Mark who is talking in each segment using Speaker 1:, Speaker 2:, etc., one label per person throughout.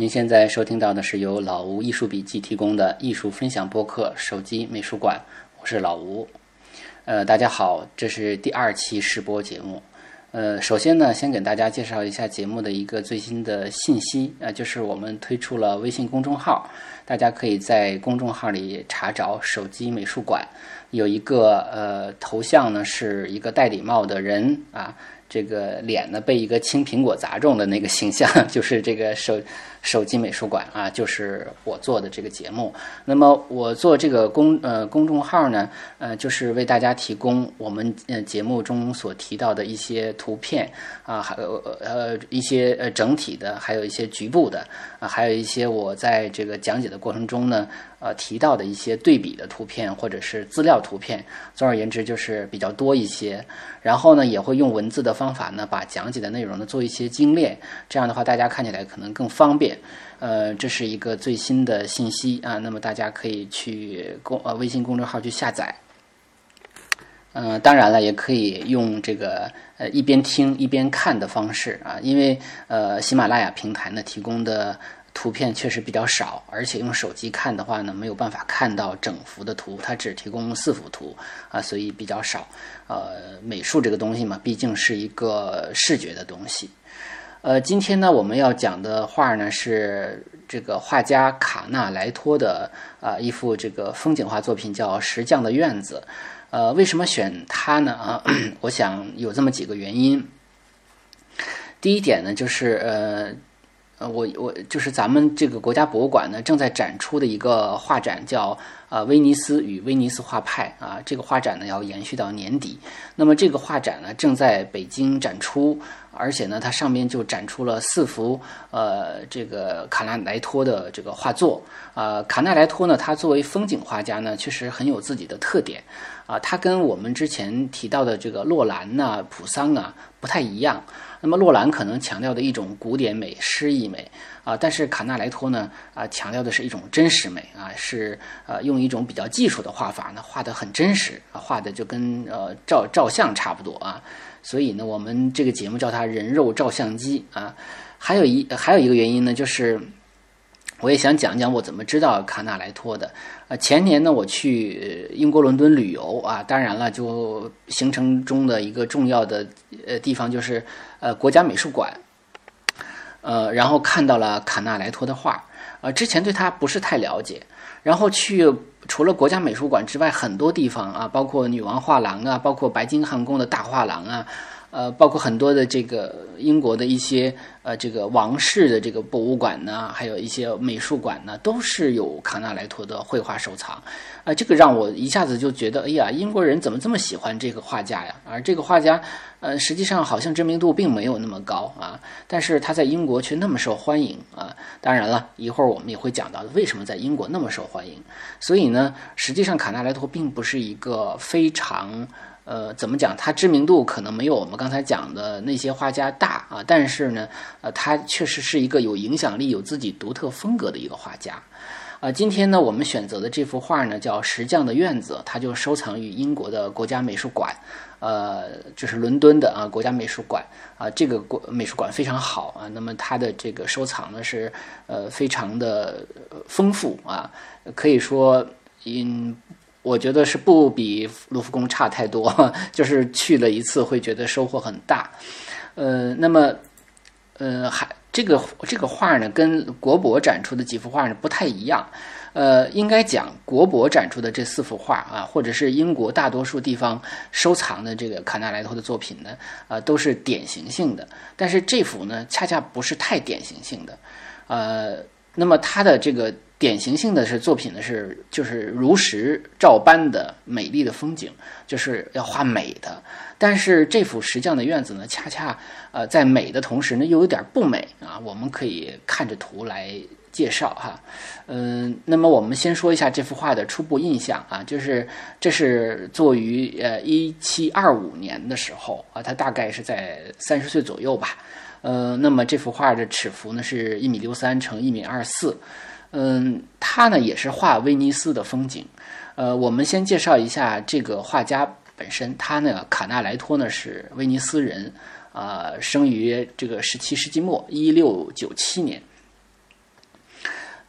Speaker 1: 您现在收听到的是由老吴艺术笔记提供的艺术分享播客《手机美术馆》，我是老吴。呃，大家好，这是第二期试播节目。呃，首先呢，先给大家介绍一下节目的一个最新的信息，呃，就是我们推出了微信公众号，大家可以在公众号里查找“手机美术馆”，有一个呃头像呢，是一个戴礼帽的人啊，这个脸呢被一个青苹果砸中的那个形象，就是这个手。手机美术馆啊，就是我做的这个节目。那么我做这个公呃公众号呢，呃，就是为大家提供我们呃节目中所提到的一些图片啊，还有呃一些呃整体的，还有一些局部的啊，还有一些我在这个讲解的过程中呢，呃提到的一些对比的图片或者是资料图片。总而言之，就是比较多一些。然后呢，也会用文字的方法呢，把讲解的内容呢做一些精炼。这样的话，大家看起来可能更方便。呃，这是一个最新的信息啊，那么大家可以去公呃微信公众号去下载。嗯，当然了，也可以用这个呃一边听一边看的方式啊，因为呃喜马拉雅平台呢提供的图片确实比较少，而且用手机看的话呢没有办法看到整幅的图，它只提供四幅图啊，所以比较少。呃，美术这个东西嘛，毕竟是一个视觉的东西。呃，今天呢，我们要讲的画呢是这个画家卡纳莱托的啊一幅这个风景画作品，叫《石匠的院子》。呃，为什么选它呢？啊，我想有这么几个原因。第一点呢，就是呃呃，我我就是咱们这个国家博物馆呢正在展出的一个画展，叫呃威尼斯与威尼斯画派啊。这个画展呢要延续到年底。那么这个画展呢正在北京展出。而且呢，它上面就展出了四幅呃，这个卡纳莱托的这个画作。啊，卡纳莱托呢，他作为风景画家呢，确实很有自己的特点。啊，他跟我们之前提到的这个洛兰呐、普桑啊不太一样。那么洛兰可能强调的一种古典美、诗意美啊，但是卡纳莱托呢啊，强调的是一种真实美啊，是呃用一种比较技术的画法呢，画的很真实啊，画的就跟呃照照相差不多啊。所以呢，我们这个节目叫它“人肉照相机”啊。还有一还有一个原因呢，就是我也想讲讲我怎么知道卡纳莱托的。呃，前年呢，我去英国伦敦旅游啊，当然了，就行程中的一个重要的呃地方就是呃国家美术馆，呃，然后看到了卡纳莱托的画，呃，之前对他不是太了解，然后去。除了国家美术馆之外，很多地方啊，包括女王画廊啊，包括白金汉宫的大画廊啊，呃，包括很多的这个英国的一些。呃，这个王室的这个博物馆呢，还有一些美术馆呢，都是有卡纳莱托的绘画收藏。啊，这个让我一下子就觉得，哎呀，英国人怎么这么喜欢这个画家呀？而这个画家，呃，实际上好像知名度并没有那么高啊，但是他在英国却那么受欢迎啊。当然了，一会儿我们也会讲到为什么在英国那么受欢迎。所以呢，实际上卡纳莱托并不是一个非常。呃，怎么讲？他知名度可能没有我们刚才讲的那些画家大啊，但是呢，呃，他确实是一个有影响力、有自己独特风格的一个画家。啊，今天呢，我们选择的这幅画呢，叫《石匠的院子》，它就收藏于英国的国家美术馆，呃，就是伦敦的啊国家美术馆啊，这个国美术馆非常好啊。那么它的这个收藏呢是呃非常的丰富啊，可以说因。我觉得是不比卢浮宫差太多，就是去了一次会觉得收获很大。呃，那么，呃，还这个这个画呢，跟国博展出的几幅画呢不太一样。呃，应该讲国博展出的这四幅画啊，或者是英国大多数地方收藏的这个卡纳莱托的作品呢，啊，都是典型性的。但是这幅呢，恰恰不是太典型性的。呃，那么它的这个。典型性的是作品呢是就是如实照搬的美丽的风景，就是要画美的。但是这幅石匠的院子呢，恰恰呃在美的同时呢又有点不美啊。我们可以看着图来介绍哈。嗯，那么我们先说一下这幅画的初步印象啊，就是这是作于呃一七二五年的时候啊，他大概是在三十岁左右吧。呃，那么这幅画的尺幅呢是一米六三乘一米二四。嗯，他呢也是画威尼斯的风景。呃，我们先介绍一下这个画家本身，他呢卡纳莱托呢是威尼斯人，啊，生于这个十七世纪末一六九七年。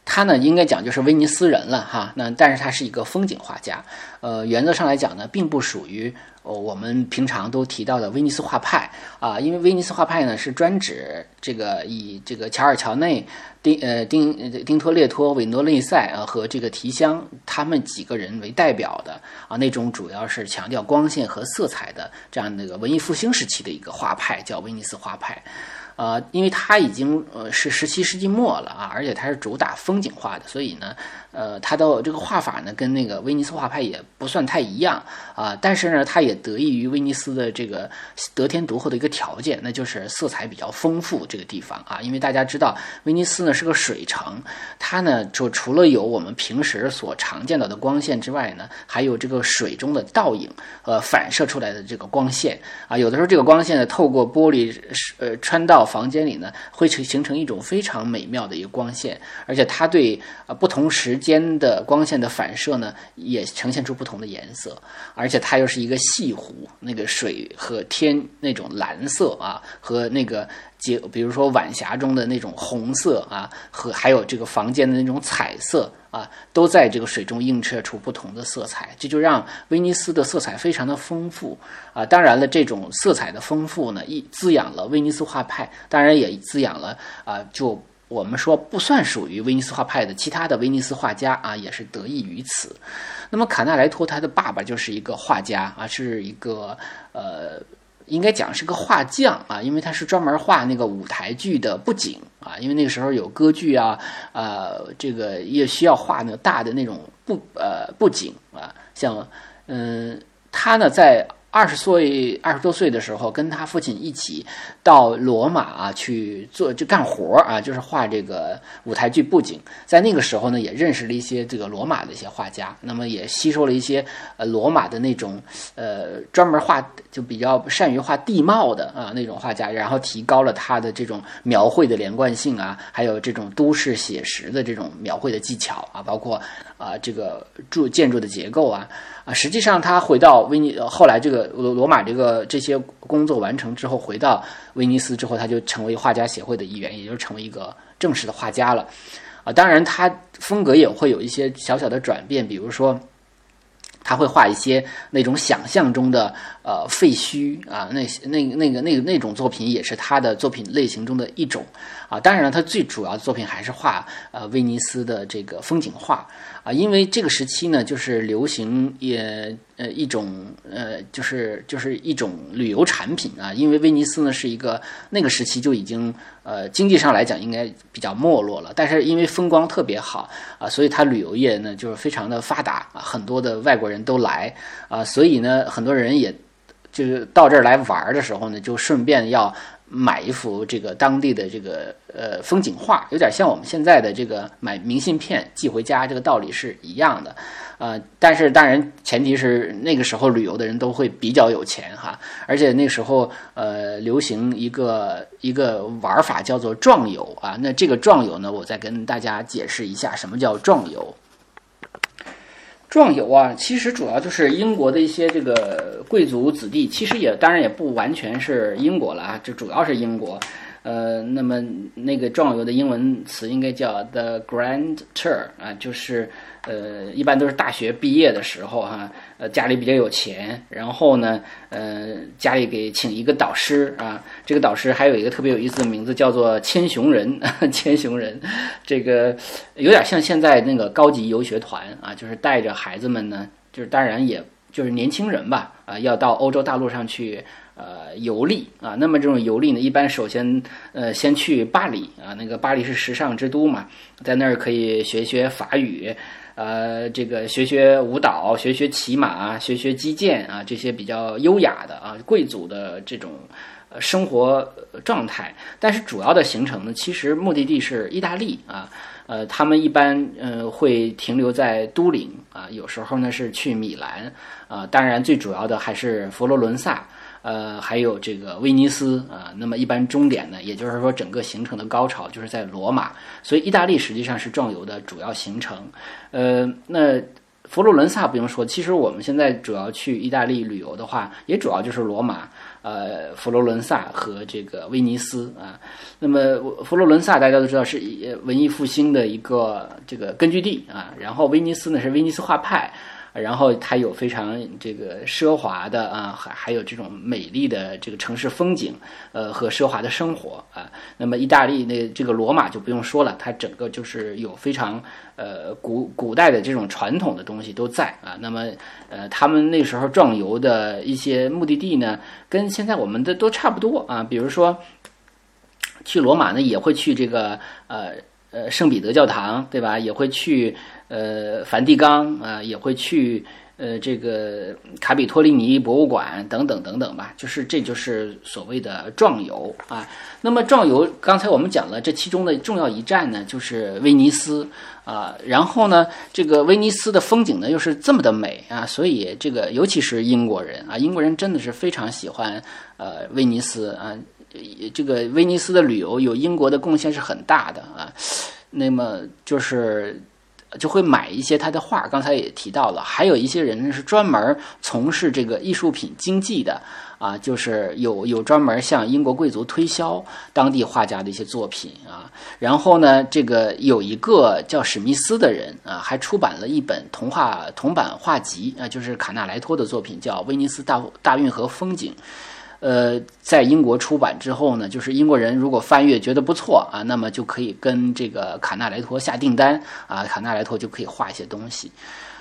Speaker 1: 他呢，应该讲就是威尼斯人了哈。那但是他是一个风景画家，呃，原则上来讲呢，并不属于呃我们平常都提到的威尼斯画派啊。因为威尼斯画派呢是专指这个以这个乔尔乔内、丁呃丁呃丁托列托、韦诺内塞啊和这个提香他们几个人为代表的啊那种主要是强调光线和色彩的这样的一个文艺复兴时期的一个画派，叫威尼斯画派。啊，因为它已经呃是十七世纪末了啊，而且它是主打风景画的，所以呢，呃，它的这个画法呢跟那个威尼斯画派也不算太一样啊。但是呢，它也得益于威尼斯的这个得天独厚的一个条件，那就是色彩比较丰富这个地方啊。因为大家知道，威尼斯呢是个水城，它呢就除了有我们平时所常见到的光线之外呢，还有这个水中的倒影呃反射出来的这个光线啊。有的时候这个光线呢透过玻璃呃穿到房间里呢，会成形成一种非常美妙的一个光线，而且它对呃不同时间的光线的反射呢，也呈现出不同的颜色，而且它又是一个细湖，那个水和天那种蓝色啊，和那个结，比如说晚霞中的那种红色啊，和还有这个房间的那种彩色。啊，都在这个水中映射出不同的色彩，这就让威尼斯的色彩非常的丰富啊。当然了，这种色彩的丰富呢，一滋养了威尼斯画派，当然也滋养了啊，就我们说不算属于威尼斯画派的其他的威尼斯画家啊，也是得益于此。那么卡纳莱托他的爸爸就是一个画家啊，是一个呃。应该讲是个画匠啊，因为他是专门画那个舞台剧的布景啊，因为那个时候有歌剧啊，呃，这个也需要画那个大的那种布呃布景啊，像嗯，他呢在。二十岁二十多岁的时候，跟他父亲一起到罗马啊去做就干活啊，就是画这个舞台剧布景。在那个时候呢，也认识了一些这个罗马的一些画家，那么也吸收了一些呃罗马的那种呃专门画就比较善于画地貌的啊那种画家，然后提高了他的这种描绘的连贯性啊，还有这种都市写实的这种描绘的技巧啊，包括啊这个住建筑的结构啊。啊，实际上他回到威尼，后来这个罗罗马这个这些工作完成之后，回到威尼斯之后，他就成为画家协会的一员，也就成为一个正式的画家了。啊，当然他风格也会有一些小小的转变，比如说他会画一些那种想象中的呃废墟啊，那些那那个那个那种作品也是他的作品类型中的一种。啊，当然了，他最主要的作品还是画呃威尼斯的这个风景画。啊，因为这个时期呢，就是流行也呃一种呃，就是就是一种旅游产品啊。因为威尼斯呢是一个那个时期就已经呃经济上来讲应该比较没落了，但是因为风光特别好啊，所以它旅游业呢就是非常的发达啊，很多的外国人都来啊，所以呢很多人也就是到这儿来玩的时候呢，就顺便要。买一幅这个当地的这个呃风景画，有点像我们现在的这个买明信片寄回家，这个道理是一样的，呃，但是当然前提是那个时候旅游的人都会比较有钱哈，而且那时候呃流行一个一个玩法叫做壮游啊，那这个壮游呢，我再跟大家解释一下什么叫壮游。壮游啊，其实主要就是英国的一些这个贵族子弟，其实也当然也不完全是英国了啊，就主要是英国。呃，那么那个壮游的英文词应该叫 the grand tour 啊，就是呃，一般都是大学毕业的时候哈，呃，家里比较有钱，然后呢，呃，家里给请一个导师啊，这个导师还有一个特别有意思的名字叫做千雄人，千雄人，这个有点像现在那个高级游学团啊，就是带着孩子们呢，就是当然也就是年轻人吧，啊，要到欧洲大陆上去。呃，游历啊，那么这种游历呢，一般首先呃，先去巴黎啊，那个巴黎是时尚之都嘛，在那儿可以学学法语，呃，这个学学舞蹈，学学骑马，学学击剑啊，这些比较优雅的啊，贵族的这种呃生活状态。但是主要的行程呢，其实目的地是意大利啊。呃，他们一般呃会停留在都灵啊，有时候呢是去米兰啊，当然最主要的还是佛罗伦萨，呃，还有这个威尼斯啊。那么一般终点呢，也就是说整个行程的高潮就是在罗马，所以意大利实际上是壮游的主要行程。呃，那佛罗伦萨不用说，其实我们现在主要去意大利旅游的话，也主要就是罗马。呃，佛罗伦萨和这个威尼斯啊，那么佛罗伦萨大家都知道是文艺复兴的一个这个根据地啊，然后威尼斯呢是威尼斯画派。然后它有非常这个奢华的啊，还还有这种美丽的这个城市风景，呃和奢华的生活啊。那么意大利那这个罗马就不用说了，它整个就是有非常呃古古代的这种传统的东西都在啊。那么呃他们那时候壮游的一些目的地呢，跟现在我们的都差不多啊。比如说去罗马呢，也会去这个呃呃圣彼得教堂，对吧？也会去。呃，梵蒂冈啊，也会去呃这个卡比托利尼博物馆等等等等吧，就是这就是所谓的壮游啊。那么壮游，刚才我们讲了这其中的重要一站呢，就是威尼斯啊。然后呢，这个威尼斯的风景呢又是这么的美啊，所以这个尤其是英国人啊，英国人真的是非常喜欢呃威尼斯啊。这个威尼斯的旅游有英国的贡献是很大的啊。那么就是。就会买一些他的画，刚才也提到了，还有一些人是专门从事这个艺术品经济的啊，就是有有专门向英国贵族推销当地画家的一些作品啊。然后呢，这个有一个叫史密斯的人啊，还出版了一本童话铜版画集啊，就是卡纳莱托的作品，叫《威尼斯大大运河风景》。呃，在英国出版之后呢，就是英国人如果翻阅觉得不错啊，那么就可以跟这个卡纳莱托下订单啊，卡纳莱托就可以画一些东西。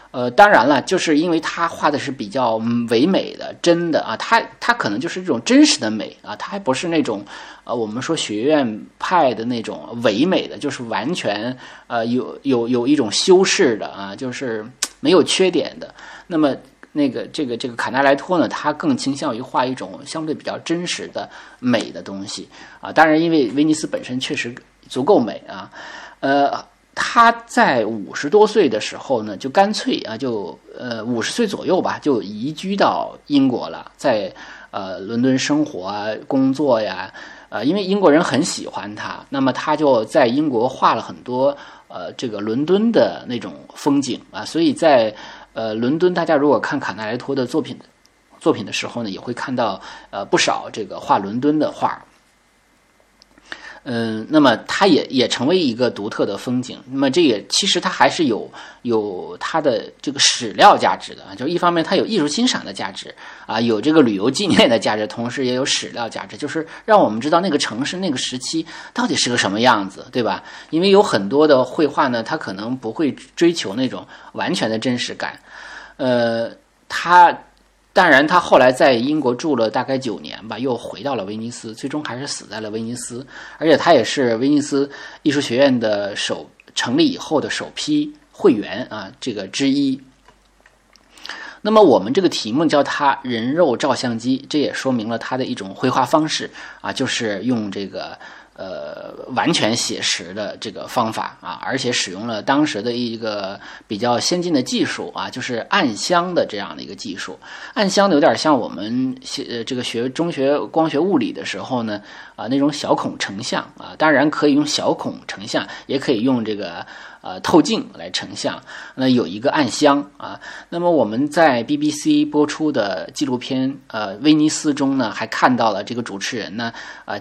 Speaker 1: 呃，当然了，就是因为他画的是比较唯美的、真的啊，他他可能就是这种真实的美啊，他还不是那种呃我们说学院派的那种唯美的，就是完全呃有有有一种修饰的啊，就是没有缺点的。那么。那个这个这个卡纳莱托呢，他更倾向于画一种相对比较真实的美的东西啊。当然，因为威尼斯本身确实足够美啊。呃，他在五十多岁的时候呢，就干脆啊，就呃五十岁左右吧，就移居到英国了，在呃伦敦生活啊、工作呀。呃，因为英国人很喜欢他，那么他就在英国画了很多呃这个伦敦的那种风景啊，所以在。呃，伦敦，大家如果看卡纳莱托的作品作品的时候呢，也会看到呃不少这个画伦敦的画。嗯，那么它也也成为一个独特的风景。那么这也其实它还是有有它的这个史料价值的，就一方面它有艺术欣赏的价值啊，有这个旅游纪念的价值，同时也有史料价值，就是让我们知道那个城市那个时期到底是个什么样子，对吧？因为有很多的绘画呢，它可能不会追求那种完全的真实感，呃，它。当然，他后来在英国住了大概九年吧，又回到了威尼斯，最终还是死在了威尼斯。而且他也是威尼斯艺术学院的首成立以后的首批会员啊，这个之一。那么我们这个题目叫他人肉照相机，这也说明了他的一种绘画方式啊，就是用这个。呃，完全写实的这个方法啊，而且使用了当时的一个比较先进的技术啊，就是暗箱的这样的一个技术。暗箱的有点像我们学这个学中学光学物理的时候呢啊那种小孔成像啊，当然可以用小孔成像，也可以用这个。呃，透镜来成像，那有一个暗箱啊。那么我们在 BBC 播出的纪录片呃威尼斯中呢，还看到了这个主持人呢，啊，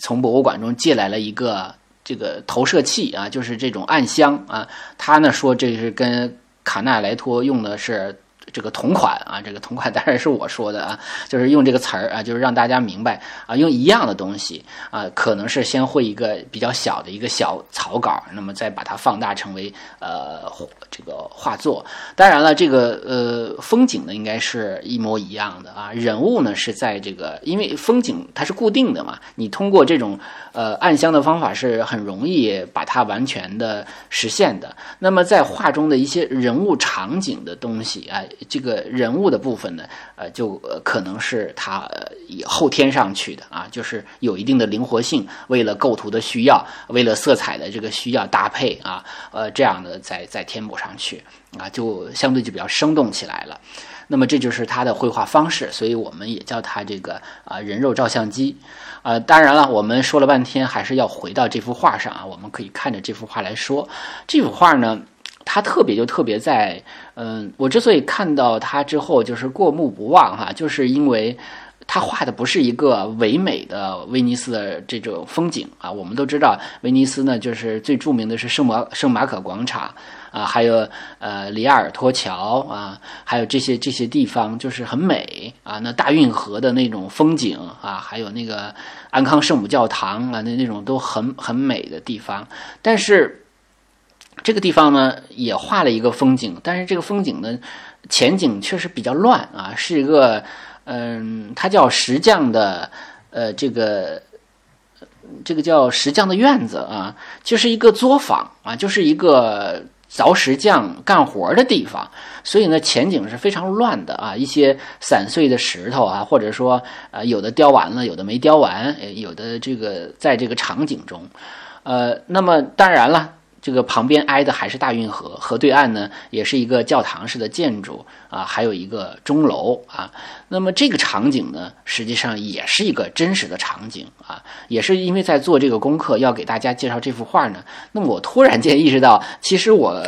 Speaker 1: 从博物馆中借来了一个这个投射器啊，就是这种暗箱啊。他呢说这是跟卡纳莱托用的是。这个同款啊，这个同款 当然是我说的啊，就是用这个词儿啊，就是让大家明白啊，用一样的东西啊，可能是先绘一个比较小的一个小草稿，那么再把它放大成为呃这个画作。当然了，这个呃风景呢，应该是一模一样的啊，人物呢是在这个，因为风景它是固定的嘛，你通过这种呃暗箱的方法是很容易把它完全的实现的。那么在画中的一些人物场景的东西啊。这个人物的部分呢，呃，就可能是他以后添上去的啊，就是有一定的灵活性，为了构图的需要，为了色彩的这个需要搭配啊，呃，这样的再再填补上去啊，就相对就比较生动起来了。那么这就是他的绘画方式，所以我们也叫他这个啊人肉照相机。呃，当然了，我们说了半天，还是要回到这幅画上啊。我们可以看着这幅画来说，这幅画呢，它特别就特别在，嗯，我之所以看到它之后就是过目不忘哈，就是因为它画的不是一个唯美的威尼斯的这种风景啊。我们都知道，威尼斯呢，就是最著名的是圣马圣马可广场。啊，还有呃，里亚尔托桥啊，还有这些这些地方就是很美啊。那大运河的那种风景啊，还有那个安康圣母教堂啊，那那种都很很美的地方。但是这个地方呢，也画了一个风景，但是这个风景呢，前景确实比较乱啊，是一个嗯，它叫石匠的呃，这个这个叫石匠的院子啊，就是一个作坊啊，就是一个。凿石匠干活的地方，所以呢，前景是非常乱的啊，一些散碎的石头啊，或者说呃，有的雕完了，有的没雕完，有的这个在这个场景中，呃，那么当然了。这个旁边挨的还是大运河，河对岸呢也是一个教堂式的建筑啊，还有一个钟楼啊。那么这个场景呢，实际上也是一个真实的场景啊，也是因为在做这个功课要给大家介绍这幅画呢。那么我突然间意识到，其实我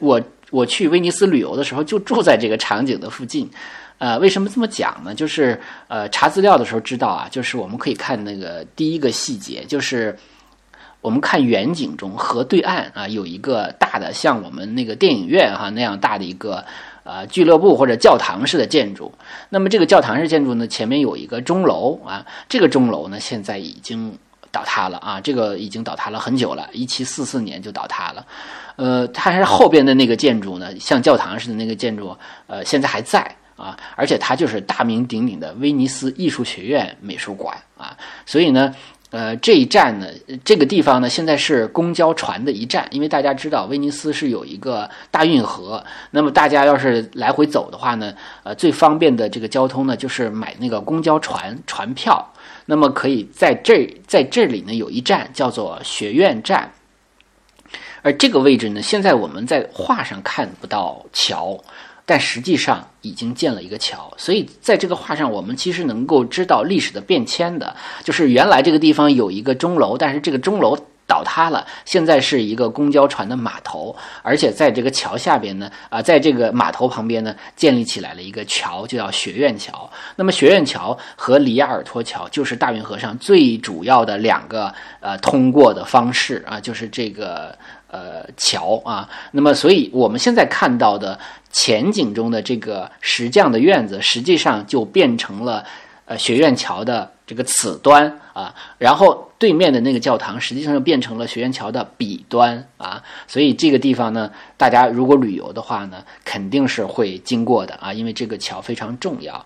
Speaker 1: 我我去威尼斯旅游的时候就住在这个场景的附近。呃，为什么这么讲呢？就是呃查资料的时候知道啊，就是我们可以看那个第一个细节，就是。我们看远景中河对岸啊，有一个大的像我们那个电影院哈那样大的一个呃俱乐部或者教堂式的建筑。那么这个教堂式建筑呢，前面有一个钟楼啊，这个钟楼呢现在已经倒塌了啊，这个已经倒塌了很久了，一七四四年就倒塌了。呃，它是后边的那个建筑呢，像教堂似的那个建筑，呃，现在还在啊，而且它就是大名鼎鼎的威尼斯艺术学院美术馆啊，所以呢。呃，这一站呢，这个地方呢，现在是公交船的一站，因为大家知道威尼斯是有一个大运河，那么大家要是来回走的话呢，呃，最方便的这个交通呢，就是买那个公交船船票，那么可以在这在这里呢有一站叫做学院站，而这个位置呢，现在我们在画上看不到桥。但实际上已经建了一个桥，所以在这个画上，我们其实能够知道历史的变迁的，就是原来这个地方有一个钟楼，但是这个钟楼倒塌了，现在是一个公交船的码头，而且在这个桥下边呢，啊，在这个码头旁边呢，建立起来了一个桥，就叫学院桥。那么学院桥和里亚尔托桥就是大运河上最主要的两个呃通过的方式啊，就是这个。呃，桥啊，那么，所以我们现在看到的前景中的这个石匠的院子，实际上就变成了呃学院桥的这个此端啊，然后对面的那个教堂，实际上就变成了学院桥的彼端啊，所以这个地方呢，大家如果旅游的话呢，肯定是会经过的啊，因为这个桥非常重要。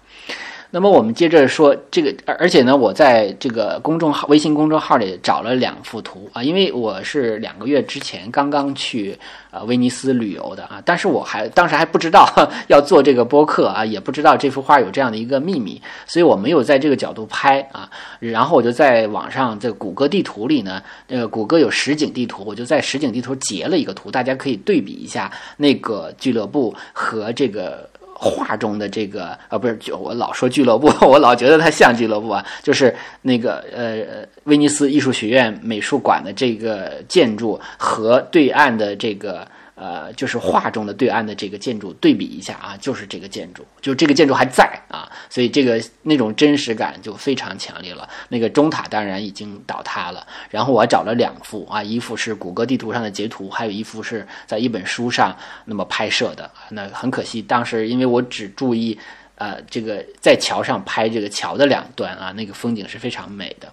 Speaker 1: 那么我们接着说这个，而而且呢，我在这个公众号、微信公众号里找了两幅图啊，因为我是两个月之前刚刚去呃威尼斯旅游的啊，但是我还当时还不知道 要做这个播客啊，也不知道这幅画有这样的一个秘密，所以我没有在这个角度拍啊，然后我就在网上在谷歌地图里呢，呃，谷歌有实景地图，我就在实景地图截了一个图，大家可以对比一下那个俱乐部和这个。画中的这个啊，不是，就我老说俱乐部，我老觉得它像俱乐部啊，就是那个呃，威尼斯艺术学院美术馆的这个建筑和对岸的这个。呃，就是画中的对岸的这个建筑对比一下啊，就是这个建筑，就这个建筑还在啊，所以这个那种真实感就非常强烈了。那个中塔当然已经倒塌了，然后我找了两幅啊，一幅是谷歌地图上的截图，还有一幅是在一本书上那么拍摄的。那很可惜，当时因为我只注意呃这个在桥上拍这个桥的两端啊，那个风景是非常美的。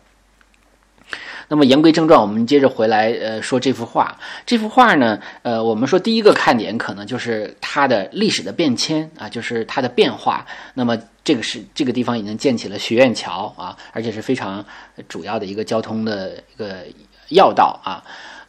Speaker 1: 那么言归正传，我们接着回来，呃，说这幅画。这幅画呢，呃，我们说第一个看点可能就是它的历史的变迁啊，就是它的变化。那么这个是这个地方已经建起了学院桥啊，而且是非常主要的一个交通的一个要道啊。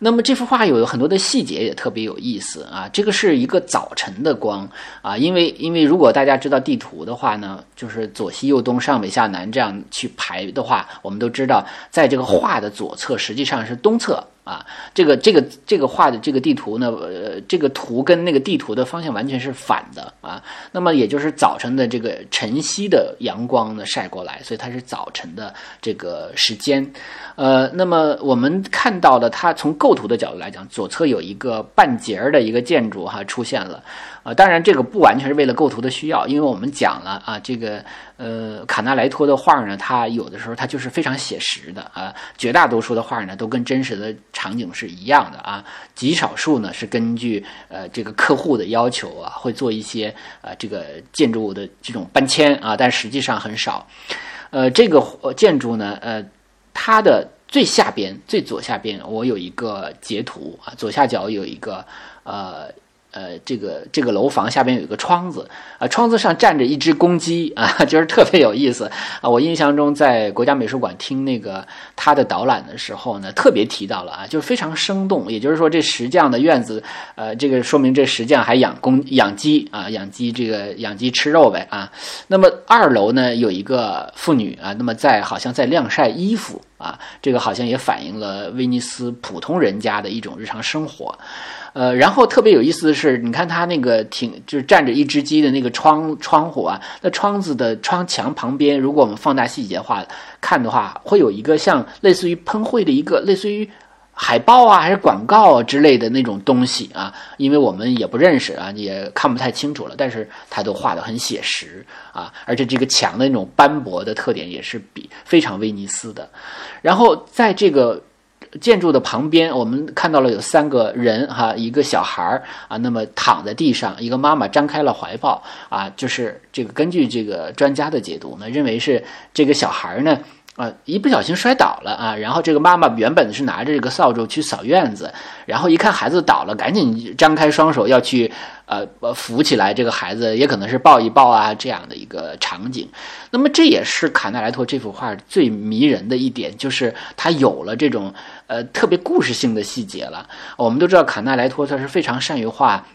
Speaker 1: 那么这幅画有很多的细节也特别有意思啊，这个是一个早晨的光啊，因为因为如果大家知道地图的话呢，就是左西右东上北下南这样去排的话，我们都知道在这个画的左侧实际上是东侧。啊，这个这个这个画的这个地图呢，呃，这个图跟那个地图的方向完全是反的啊。那么也就是早晨的这个晨曦的阳光呢晒过来，所以它是早晨的这个时间。呃，那么我们看到的，它从构图的角度来讲，左侧有一个半截儿的一个建筑哈出现了。啊，当然这个不完全是为了构图的需要，因为我们讲了啊，这个呃卡纳莱托的画呢，它有的时候它就是非常写实的啊，绝大多数的画呢都跟真实的场景是一样的啊，极少数呢是根据呃这个客户的要求啊，会做一些呃这个建筑物的这种搬迁啊，但实际上很少。呃，这个建筑呢，呃，它的最下边最左下边，我有一个截图啊，左下角有一个呃。呃，这个这个楼房下边有一个窗子啊，窗子上站着一只公鸡啊，就是特别有意思啊。我印象中在国家美术馆听那个他的导览的时候呢，特别提到了啊，就是非常生动。也就是说，这石匠的院子，呃，这个说明这石匠还养公养鸡啊，养鸡这个养鸡吃肉呗啊。那么二楼呢有一个妇女啊，那么在好像在晾晒衣服啊，这个好像也反映了威尼斯普通人家的一种日常生活。呃，然后特别有意思的是，你看它那个挺就是站着一只鸡的那个窗窗户啊，那窗子的窗墙旁边，如果我们放大细节化看的话，会有一个像类似于喷绘的一个类似于海报啊，还是广告之类的那种东西啊，因为我们也不认识啊，也看不太清楚了，但是它都画的很写实啊，而且这个墙的那种斑驳的特点也是比非常威尼斯的，然后在这个。建筑的旁边，我们看到了有三个人哈，一个小孩儿啊，那么躺在地上，一个妈妈张开了怀抱啊，就是这个根据这个专家的解读呢，认为是这个小孩儿呢。啊，一不小心摔倒了啊！然后这个妈妈原本是拿着这个扫帚去扫院子，然后一看孩子倒了，赶紧张开双手要去呃扶起来这个孩子，也可能是抱一抱啊这样的一个场景。那么这也是卡纳莱托这幅画最迷人的一点，就是他有了这种呃特别故事性的细节了。我们都知道卡纳莱托他是非常善于画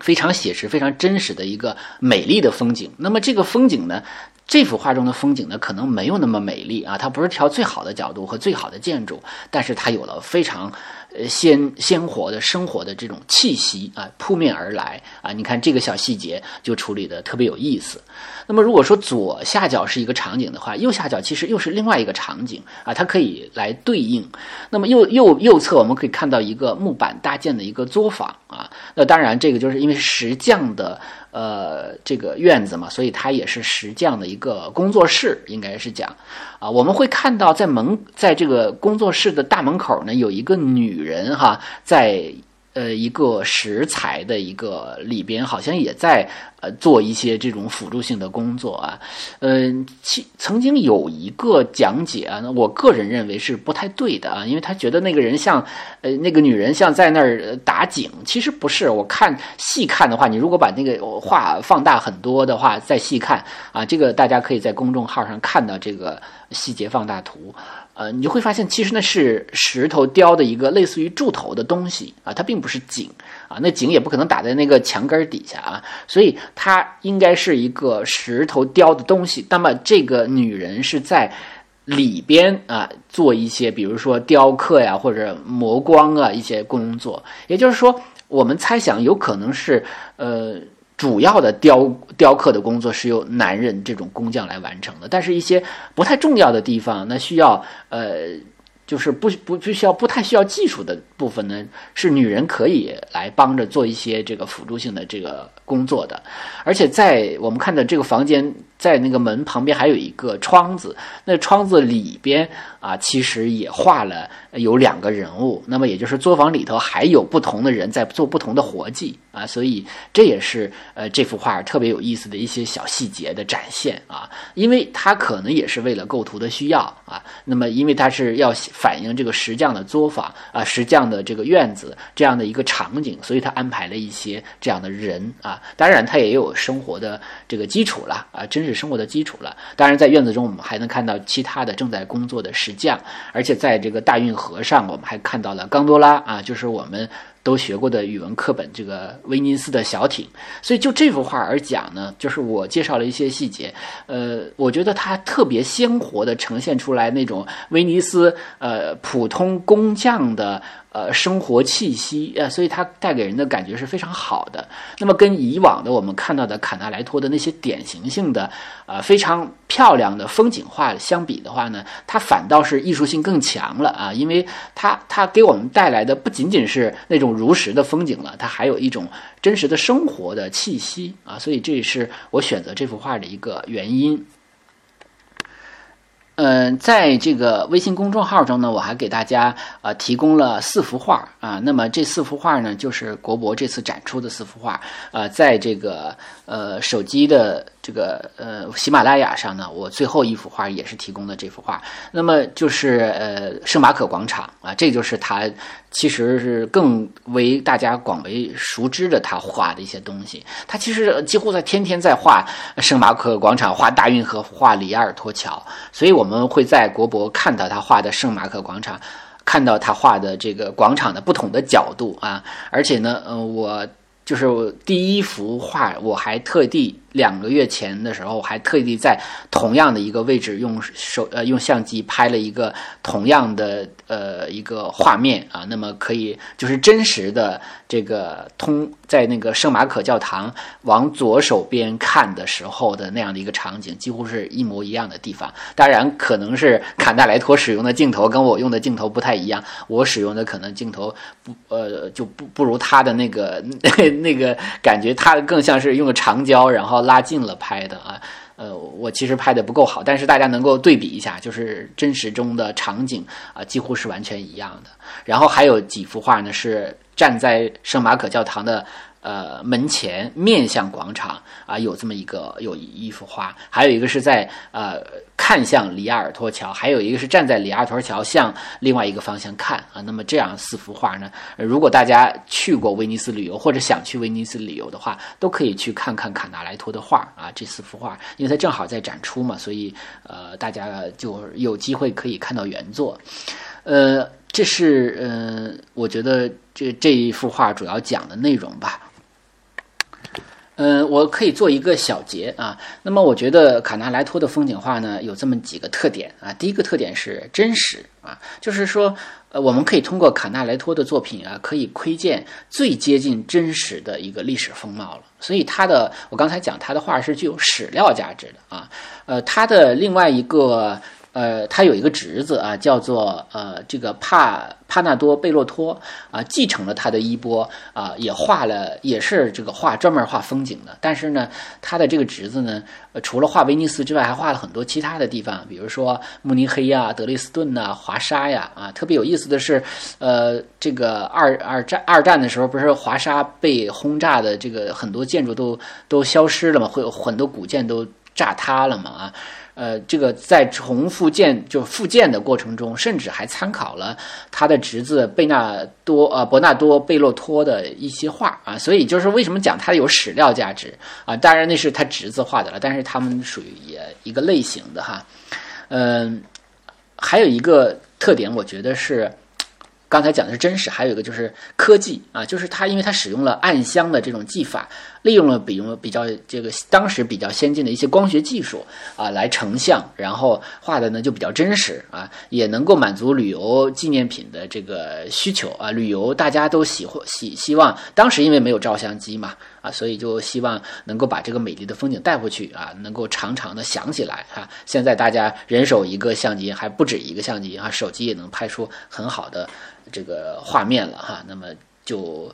Speaker 1: 非常写实、非常真实的一个美丽的风景。那么这个风景呢？这幅画中的风景呢，可能没有那么美丽啊，他不是挑最好的角度和最好的建筑，但是他有了非常。呃，鲜鲜活的生活的这种气息啊，扑面而来啊！你看这个小细节就处理的特别有意思。那么如果说左下角是一个场景的话，右下角其实又是另外一个场景啊，它可以来对应。那么右右右侧我们可以看到一个木板搭建的一个作坊啊，那当然这个就是因为石匠的呃这个院子嘛，所以它也是石匠的一个工作室，应该是讲啊，我们会看到在门在这个工作室的大门口呢有一个女。女人哈，在呃一个石材的一个里边，好像也在呃做一些这种辅助性的工作啊。嗯，曾经有一个讲解啊，我个人认为是不太对的啊，因为他觉得那个人像呃那个女人像在那儿打井，其实不是。我看细看的话，你如果把那个画放大很多的话，再细看啊，这个大家可以在公众号上看到这个细节放大图。呃，你就会发现，其实那是石头雕的一个类似于柱头的东西啊，它并不是井啊，那井也不可能打在那个墙根底下啊，所以它应该是一个石头雕的东西。那么这个女人是在里边啊做一些，比如说雕刻呀或者磨光啊一些工作，也就是说，我们猜想有可能是呃。主要的雕雕刻的工作是由男人这种工匠来完成的，但是一些不太重要的地方，那需要呃。就是不不不需要不太需要技术的部分呢，是女人可以来帮着做一些这个辅助性的这个工作的，而且在我们看的这个房间，在那个门旁边还有一个窗子，那窗子里边啊，其实也画了有两个人物，那么也就是作坊里头还有不同的人在做不同的活计啊。所以这也是呃这幅画特别有意思的一些小细节的展现啊，因为它可能也是为了构图的需要啊，那么因为它是要反映这个石匠的作坊啊，石匠的这个院子这样的一个场景，所以他安排了一些这样的人啊，当然他也有生活的这个基础了啊，真实生活的基础了。当然在院子中我们还能看到其他的正在工作的石匠，而且在这个大运河上我们还看到了冈多拉啊，就是我们。都学过的语文课本，这个威尼斯的小艇。所以就这幅画而讲呢，就是我介绍了一些细节。呃，我觉得它特别鲜活的呈现出来那种威尼斯呃普通工匠的。呃，生活气息，呃，所以它带给人的感觉是非常好的。那么跟以往的我们看到的卡纳莱托的那些典型性的，呃，非常漂亮的风景画相比的话呢，它反倒是艺术性更强了啊，因为它它给我们带来的不仅仅是那种如实的风景了，它还有一种真实的生活的气息啊，所以这也是我选择这幅画的一个原因。嗯，在这个微信公众号中呢，我还给大家呃提供了四幅画啊。那么这四幅画呢，就是国博这次展出的四幅画。啊，在这个呃手机的这个呃喜马拉雅上呢，我最后一幅画也是提供的这幅画。那么就是呃圣马可广场啊，这就是他。其实是更为大家广为熟知的他画的一些东西。他其实几乎在天天在画圣马可广场、画大运河、画里亚尔托桥，所以我们会在国博看到他画的圣马可广场，看到他画的这个广场的不同的角度啊。而且呢，呃，我就是第一幅画，我还特地。两个月前的时候，还特地在同样的一个位置用手呃用相机拍了一个同样的呃一个画面啊，那么可以就是真实的这个通在那个圣马可教堂往左手边看的时候的那样的一个场景，几乎是一模一样的地方。当然，可能是坎大莱托使用的镜头跟我用的镜头不太一样，我使用的可能镜头不呃就不不如他的那个 那个感觉，他更像是用的长焦，然后。拉近了拍的啊，呃，我其实拍的不够好，但是大家能够对比一下，就是真实中的场景啊，几乎是完全一样的。然后还有几幅画呢，是站在圣马可教堂的。呃，门前面向广场啊，有这么一个有一幅画，还有一个是在呃看向里亚尔托桥，还有一个是站在里亚尔托桥向另外一个方向看啊。那么这样四幅画呢，如果大家去过威尼斯旅游或者想去威尼斯旅游的话，都可以去看看卡纳莱托的画啊。这四幅画，因为它正好在展出嘛，所以呃大家就有机会可以看到原作。呃，这是呃，我觉得这这一幅画主要讲的内容吧。嗯，我可以做一个小结啊。那么，我觉得卡纳莱托的风景画呢，有这么几个特点啊。第一个特点是真实啊，就是说，呃，我们可以通过卡纳莱托的作品啊，可以窥见最接近真实的一个历史风貌了。所以，他的我刚才讲他的画是具有史料价值的啊。呃，他的另外一个。呃，他有一个侄子啊，叫做呃这个帕帕纳多贝洛托啊，继承了他的衣钵啊，也画了，也是这个画专门画风景的。但是呢，他的这个侄子呢，除了画威尼斯之外，还画了很多其他的地方，比如说慕尼黑呀、德累斯顿呐、华沙呀啊。特别有意思的是，呃，这个二二战二战的时候，不是华沙被轰炸的，这个很多建筑都都消失了嘛，会有很多古建都炸塌了嘛啊。呃，这个在重复建就复建的过程中，甚至还参考了他的侄子贝纳多呃伯纳多贝洛托的一些画啊，所以就是为什么讲他有史料价值啊？当然那是他侄子画的了，但是他们属于也一个类型的哈。嗯，还有一个特点，我觉得是。刚才讲的是真实，还有一个就是科技啊，就是他，因为他使用了暗箱的这种技法，利用了比用比较这个当时比较先进的一些光学技术啊，来成像，然后画的呢就比较真实啊，也能够满足旅游纪念品的这个需求啊。旅游大家都喜欢希希望，当时因为没有照相机嘛啊，所以就希望能够把这个美丽的风景带回去啊，能够长长的想起来啊。现在大家人手一个相机，还不止一个相机啊，手机也能拍出很好的。这个画面了哈，那么就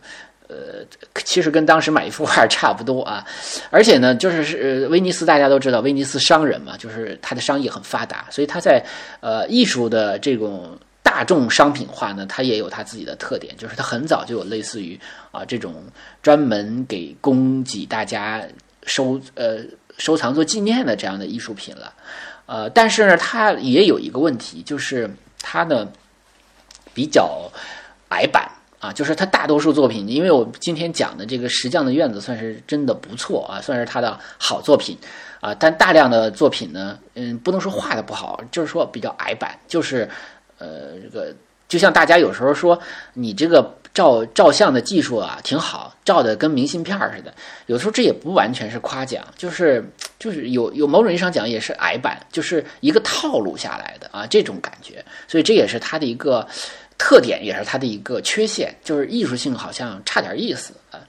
Speaker 1: 呃，其实跟当时买一幅画差不多啊，而且呢，就是是威尼斯大家都知道，威尼斯商人嘛，就是他的商业很发达，所以他在呃艺术的这种大众商品化呢，它也有它自己的特点，就是它很早就有类似于啊这种专门给供给大家收呃收藏做纪念的这样的艺术品了。呃，但是呢，它也有一个问题，就是它呢比较矮板。啊，就是他大多数作品，因为我今天讲的这个石匠的院子算是真的不错啊，算是他的好作品啊。但大量的作品呢，嗯，不能说画的不好，就是说比较矮板，就是呃，这个就像大家有时候说你这个照照相的技术啊挺好，照的跟明信片似的，有时候这也不完全是夸奖，就是就是有有某种意义上讲也是矮板，就是一个套路下来的啊这种感觉，所以这也是他的一个。特点也是它的一个缺陷，就是艺术性好像差点意思啊。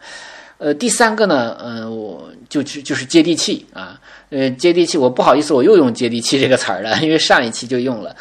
Speaker 1: 呃，第三个呢，嗯，我就是就是接地气啊。呃，接地气，我不好意思，我又用接地气这个词儿了，因为上一期就用了。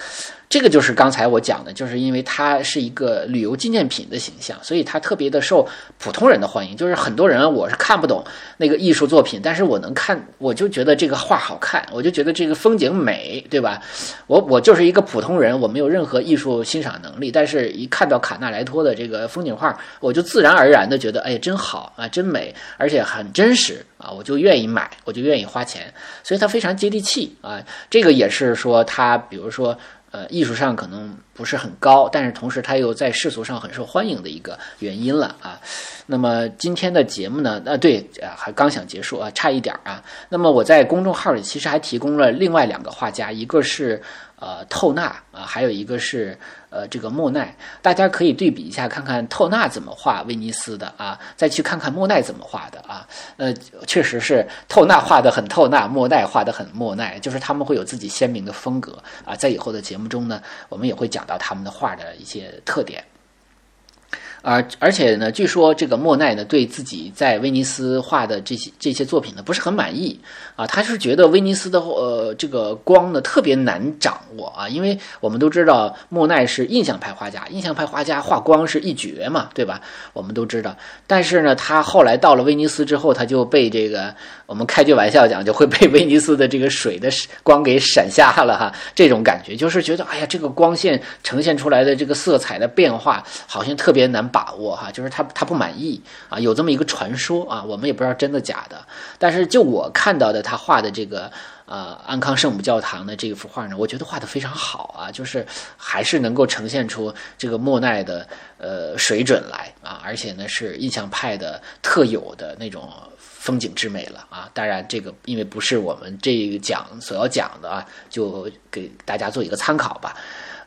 Speaker 1: 这个就是刚才我讲的，就是因为它是一个旅游纪念品的形象，所以它特别的受普通人的欢迎。就是很多人我是看不懂那个艺术作品，但是我能看，我就觉得这个画好看，我就觉得这个风景美，对吧？我我就是一个普通人，我没有任何艺术欣赏能力，但是一看到卡纳莱托的这个风景画，我就自然而然的觉得，哎，真好啊，真美，而且很真实啊，我就愿意买，我就愿意花钱，所以它非常接地气啊。这个也是说它，比如说。呃，艺术上可能不是很高，但是同时他又在世俗上很受欢迎的一个原因了啊。那么今天的节目呢？啊，对，啊，还刚想结束啊，差一点啊。那么我在公众号里其实还提供了另外两个画家，一个是。呃，透纳啊，还有一个是呃，这个莫奈，大家可以对比一下，看看透纳怎么画威尼斯的啊，再去看看莫奈怎么画的啊。呃，确实是透纳画的很透纳，莫奈画的很莫奈，就是他们会有自己鲜明的风格啊。在以后的节目中呢，我们也会讲到他们的画的一些特点。而而且呢，据说这个莫奈呢，对自己在威尼斯画的这些这些作品呢，不是很满意啊。他是觉得威尼斯的呃这个光呢特别难掌握啊，因为我们都知道莫奈是印象派画家，印象派画家画光是一绝嘛，对吧？我们都知道。但是呢，他后来到了威尼斯之后，他就被这个我们开句玩笑讲，就会被威尼斯的这个水的光给闪瞎了哈。这种感觉就是觉得，哎呀，这个光线呈现出来的这个色彩的变化，好像特别难。把握哈，就是他他不满意啊，有这么一个传说啊，我们也不知道真的假的。但是就我看到的他画的这个呃安康圣母教堂的这幅画呢，我觉得画的非常好啊，就是还是能够呈现出这个莫奈的呃水准来啊，而且呢是印象派的特有的那种风景之美了啊。当然这个因为不是我们这一讲所要讲的啊，就给大家做一个参考吧。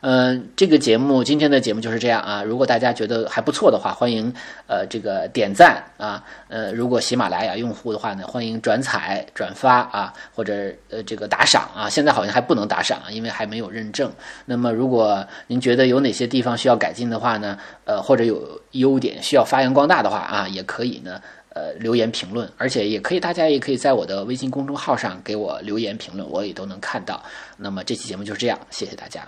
Speaker 1: 嗯，这个节目今天的节目就是这样啊。如果大家觉得还不错的话，欢迎呃这个点赞啊。呃，如果喜马拉雅用户的话呢，欢迎转采、转发啊，或者呃这个打赏啊。现在好像还不能打赏，因为还没有认证。那么如果您觉得有哪些地方需要改进的话呢，呃或者有优点需要发扬光大的话啊，也可以呢呃留言评论，而且也可以大家也可以在我的微信公众号上给我留言评论，我也都能看到。那么这期节目就是这样，谢谢大家。